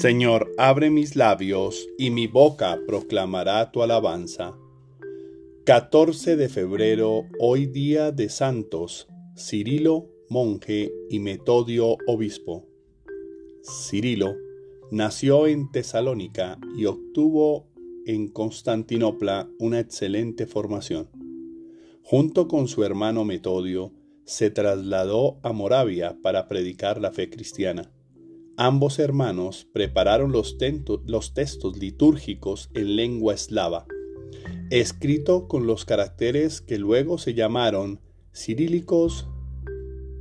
Señor, abre mis labios y mi boca proclamará tu alabanza. 14 de febrero, hoy día de santos, Cirilo, monje, y Metodio, obispo. Cirilo nació en Tesalónica y obtuvo en Constantinopla una excelente formación. Junto con su hermano Metodio, se trasladó a Moravia para predicar la fe cristiana. Ambos hermanos prepararon los, textos litúrgicos en lengua eslava, escrito con los caracteres que luego se llamaron cirílicos,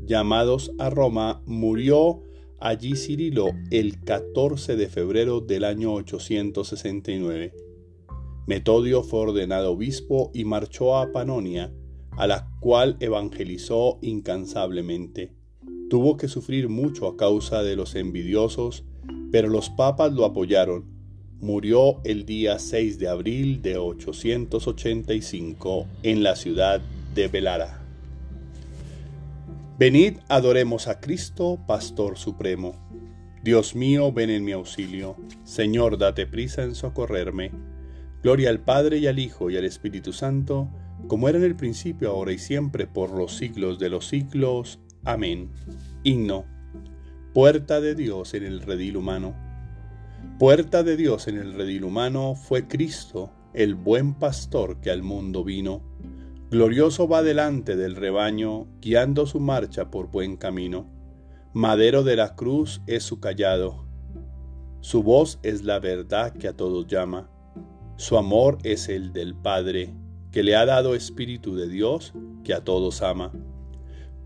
llamados a Roma, murió allí Cirilo el 14 de febrero del año 869. Metodio fue ordenado obispo y marchó a Panonia, a la cual evangelizó incansablemente. Tuvo que sufrir mucho a causa de los envidiosos, pero los papas lo apoyaron. Murió el día 6 de abril de 885 en la ciudad de Velara. Venid, adoremos a Cristo, Pastor Supremo. Dios mío, ven en mi auxilio. Señor, date prisa en socorrerme. Gloria al Padre y al Hijo y al Espíritu Santo, como era en el principio, ahora y siempre, por los siglos de los siglos. Amén. Himno. Puerta de Dios en el redil humano. Puerta de Dios en el redil humano fue Cristo, el buen pastor que al mundo vino. Glorioso va delante del rebaño, guiando su marcha por buen camino. Madero de la cruz es su callado. Su voz es la verdad que a todos llama. Su amor es el del Padre, que le ha dado Espíritu de Dios, que a todos ama.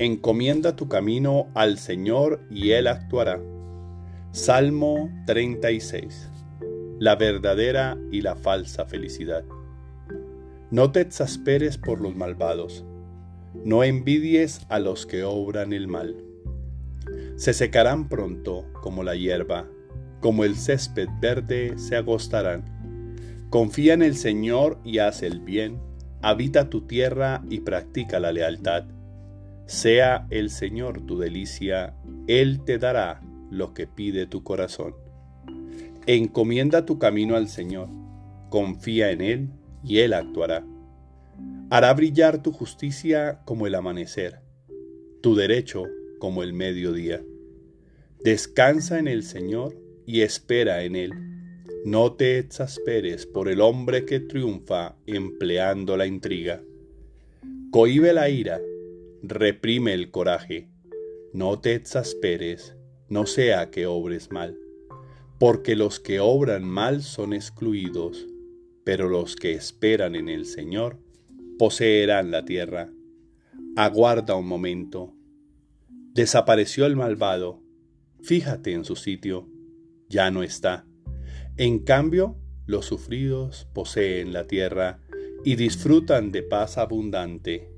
Encomienda tu camino al Señor y Él actuará. Salmo 36. La verdadera y la falsa felicidad. No te exasperes por los malvados, no envidies a los que obran el mal. Se secarán pronto como la hierba, como el césped verde se agostarán. Confía en el Señor y haz el bien, habita tu tierra y practica la lealtad sea el Señor tu delicia, Él te dará lo que pide tu corazón. Encomienda tu camino al Señor, confía en Él y Él actuará. Hará brillar tu justicia como el amanecer, tu derecho como el mediodía. Descansa en el Señor y espera en Él. No te exasperes por el hombre que triunfa empleando la intriga. Cohibe la ira reprime el coraje, no te exasperes, no sea que obres mal, porque los que obran mal son excluidos, pero los que esperan en el Señor poseerán la tierra. Aguarda un momento. Desapareció el malvado, fíjate en su sitio, ya no está. En cambio, los sufridos poseen la tierra y disfrutan de paz abundante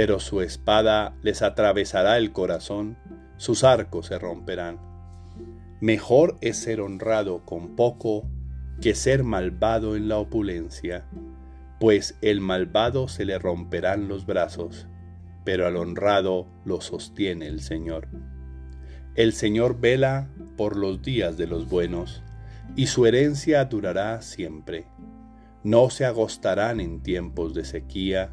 pero su espada les atravesará el corazón, sus arcos se romperán. Mejor es ser honrado con poco que ser malvado en la opulencia, pues el malvado se le romperán los brazos, pero al honrado lo sostiene el Señor. El Señor vela por los días de los buenos, y su herencia durará siempre. No se agostarán en tiempos de sequía,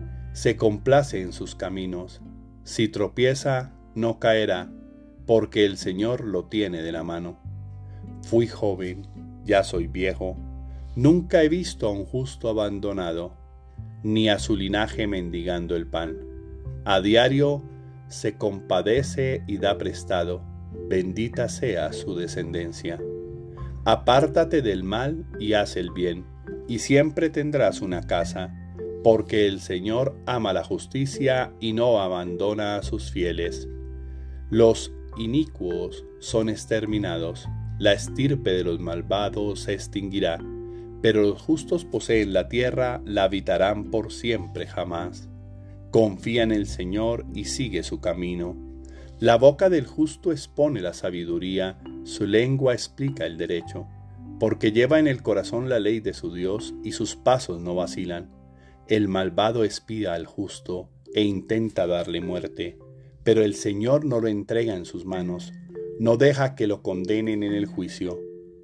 se complace en sus caminos. Si tropieza, no caerá, porque el Señor lo tiene de la mano. Fui joven, ya soy viejo, nunca he visto a un justo abandonado, ni a su linaje mendigando el pan. A diario se compadece y da prestado, bendita sea su descendencia. Apártate del mal y haz el bien, y siempre tendrás una casa, porque el Señor ama la justicia y no abandona a sus fieles. Los inicuos son exterminados, la estirpe de los malvados se extinguirá, pero los justos poseen la tierra, la habitarán por siempre jamás. Confía en el Señor y sigue su camino la boca del justo expone la sabiduría, su lengua explica el derecho, porque lleva en el corazón la ley de su Dios y sus pasos no vacilan. El malvado espía al justo e intenta darle muerte, pero el Señor no lo entrega en sus manos, no deja que lo condenen en el juicio.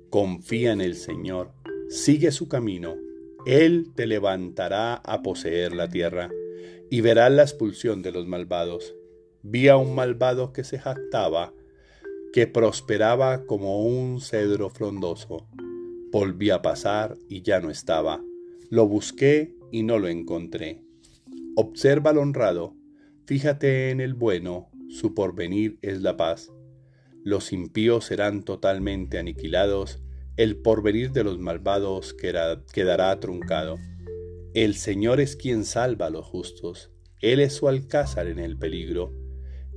Confía en el Señor, sigue su camino, Él te levantará a poseer la tierra, y verás la expulsión de los malvados vi a un malvado que se jactaba, que prosperaba como un cedro frondoso. Volví a pasar y ya no estaba. Lo busqué y no lo encontré. Observa al honrado, fíjate en el bueno, su porvenir es la paz. Los impíos serán totalmente aniquilados, el porvenir de los malvados quedará truncado. El Señor es quien salva a los justos, Él es su alcázar en el peligro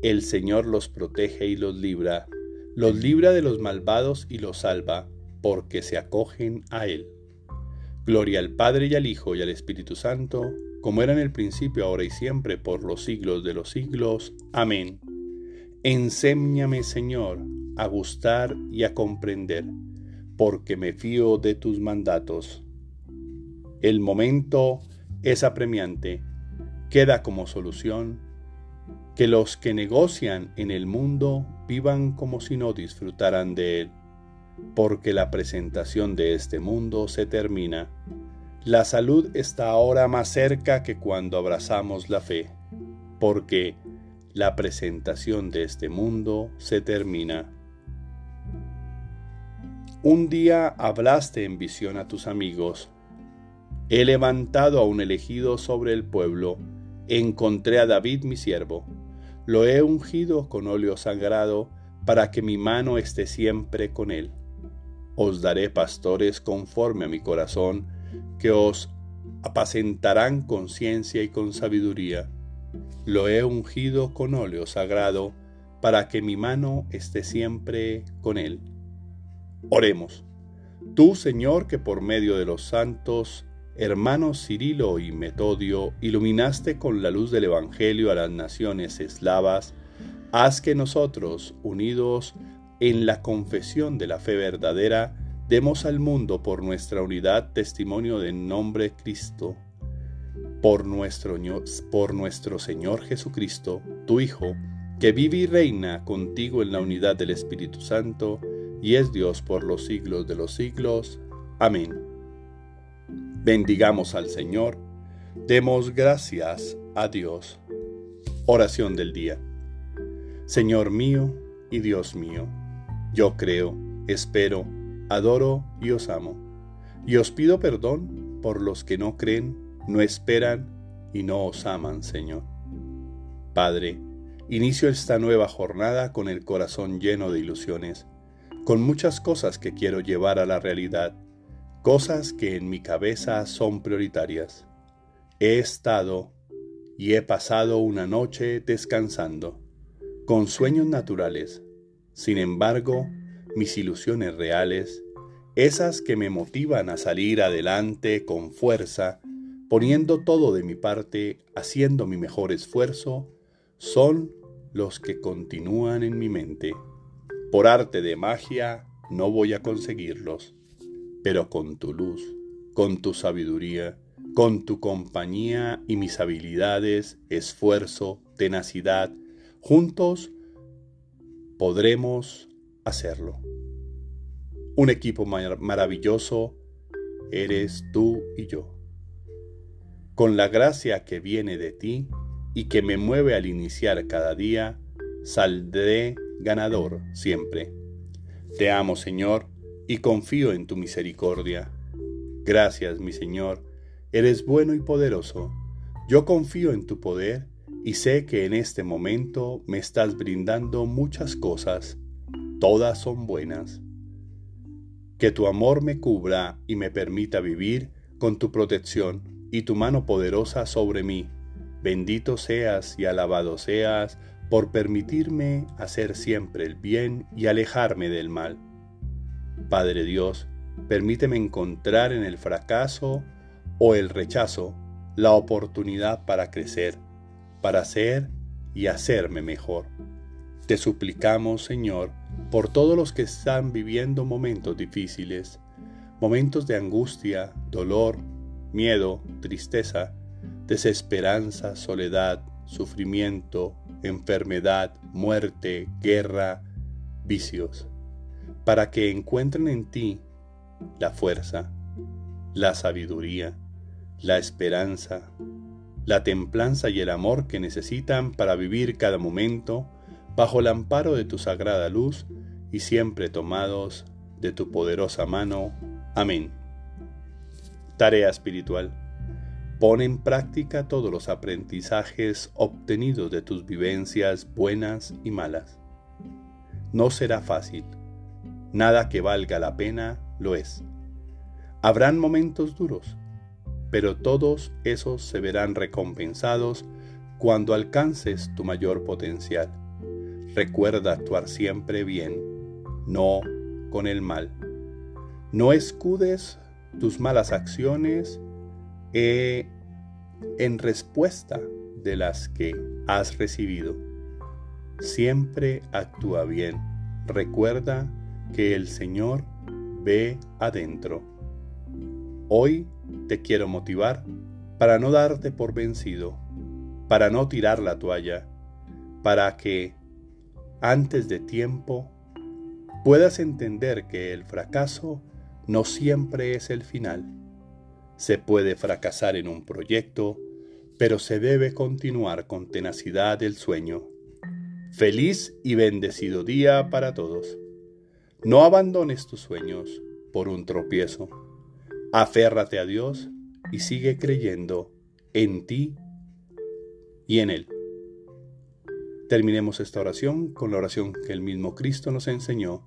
el Señor los protege y los libra, los libra de los malvados y los salva, porque se acogen a Él. Gloria al Padre y al Hijo y al Espíritu Santo, como era en el principio, ahora y siempre, por los siglos de los siglos. Amén. Enséñame, Señor, a gustar y a comprender, porque me fío de tus mandatos. El momento es apremiante, queda como solución que los que negocian en el mundo vivan como si no disfrutaran de él, porque la presentación de este mundo se termina. La salud está ahora más cerca que cuando abrazamos la fe, porque la presentación de este mundo se termina. Un día hablaste en visión a tus amigos. He levantado a un elegido sobre el pueblo, encontré a David mi siervo lo he ungido con óleo sagrado para que mi mano esté siempre con él. Os daré pastores conforme a mi corazón, que os apacentarán con ciencia y con sabiduría. Lo he ungido con óleo sagrado, para que mi mano esté siempre con él. Oremos. Tú, Señor, que por medio de los santos hermanos Cirilo y Metodio, iluminaste con la luz del Evangelio a las naciones eslavas, haz que nosotros, unidos en la confesión de la fe verdadera, demos al mundo por nuestra unidad testimonio del nombre Cristo, por nuestro, por nuestro Señor Jesucristo, tu Hijo, que vive y reina contigo en la unidad del Espíritu Santo, y es Dios por los siglos de los siglos. Amén. Bendigamos al Señor, demos gracias a Dios. Oración del día. Señor mío y Dios mío, yo creo, espero, adoro y os amo. Y os pido perdón por los que no creen, no esperan y no os aman, Señor. Padre, inicio esta nueva jornada con el corazón lleno de ilusiones, con muchas cosas que quiero llevar a la realidad cosas que en mi cabeza son prioritarias. He estado y he pasado una noche descansando, con sueños naturales. Sin embargo, mis ilusiones reales, esas que me motivan a salir adelante con fuerza, poniendo todo de mi parte, haciendo mi mejor esfuerzo, son los que continúan en mi mente. Por arte de magia no voy a conseguirlos, pero con tu luz, con tu sabiduría, con tu compañía y mis habilidades, esfuerzo, tenacidad, juntos podremos hacerlo. Un equipo maravilloso eres tú y yo. Con la gracia que viene de ti y que me mueve al iniciar cada día, saldré ganador siempre. Te amo, Señor, y confío en tu misericordia. Gracias, mi Señor, eres bueno y poderoso. Yo confío en tu poder y sé que en este momento me estás brindando muchas cosas. Todas son buenas. Que tu amor me cubra y me permita vivir con tu protección y tu mano poderosa sobre mí. Bendito seas y alabado seas por permitirme hacer siempre el bien y alejarme del mal. Padre Dios, permíteme encontrar en el fracaso o el rechazo la oportunidad para crecer, para ser y hacerme mejor. Te suplicamos, Señor, por todos los que están viviendo momentos difíciles, momentos de angustia, dolor, miedo, tristeza, desesperanza, soledad, sufrimiento, enfermedad, muerte, guerra, vicios, para que encuentren en ti la fuerza, la sabiduría, la esperanza, la templanza y el amor que necesitan para vivir cada momento bajo el amparo de tu sagrada luz y siempre tomados de tu poderosa mano. Amén. Tarea espiritual. Pon en práctica todos los aprendizajes obtenidos de tus vivencias buenas y malas. No será fácil. Nada que valga la pena lo es. Habrán momentos duros, pero todos esos se verán recompensados cuando alcances tu mayor potencial. Recuerda actuar siempre bien, no con el mal. No escudes tus malas acciones eh, en respuesta de las que has recibido. Siempre actúa bien. Recuerda que el Señor ve adentro. Hoy te quiero motivar para no darte por vencido, para no tirar la toalla, para que antes de tiempo, puedas entender que el fracaso no siempre es el final. Se puede fracasar en un proyecto, pero se debe continuar con tenacidad el sueño. Feliz y bendecido día para todos. No abandones tus sueños por un tropiezo. Aférrate a Dios y sigue creyendo en ti y en Él. Terminemos esta oración con la oración que el mismo Cristo nos enseñó.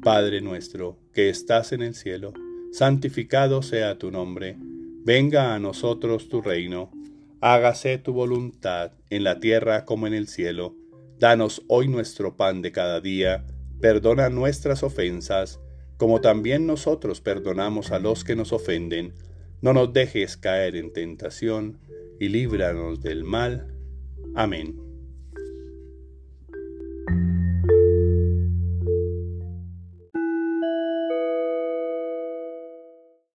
Padre nuestro, que estás en el cielo, santificado sea tu nombre, venga a nosotros tu reino, hágase tu voluntad en la tierra como en el cielo. Danos hoy nuestro pan de cada día, perdona nuestras ofensas, como también nosotros perdonamos a los que nos ofenden. No nos dejes caer en tentación, y líbranos del mal. Amén.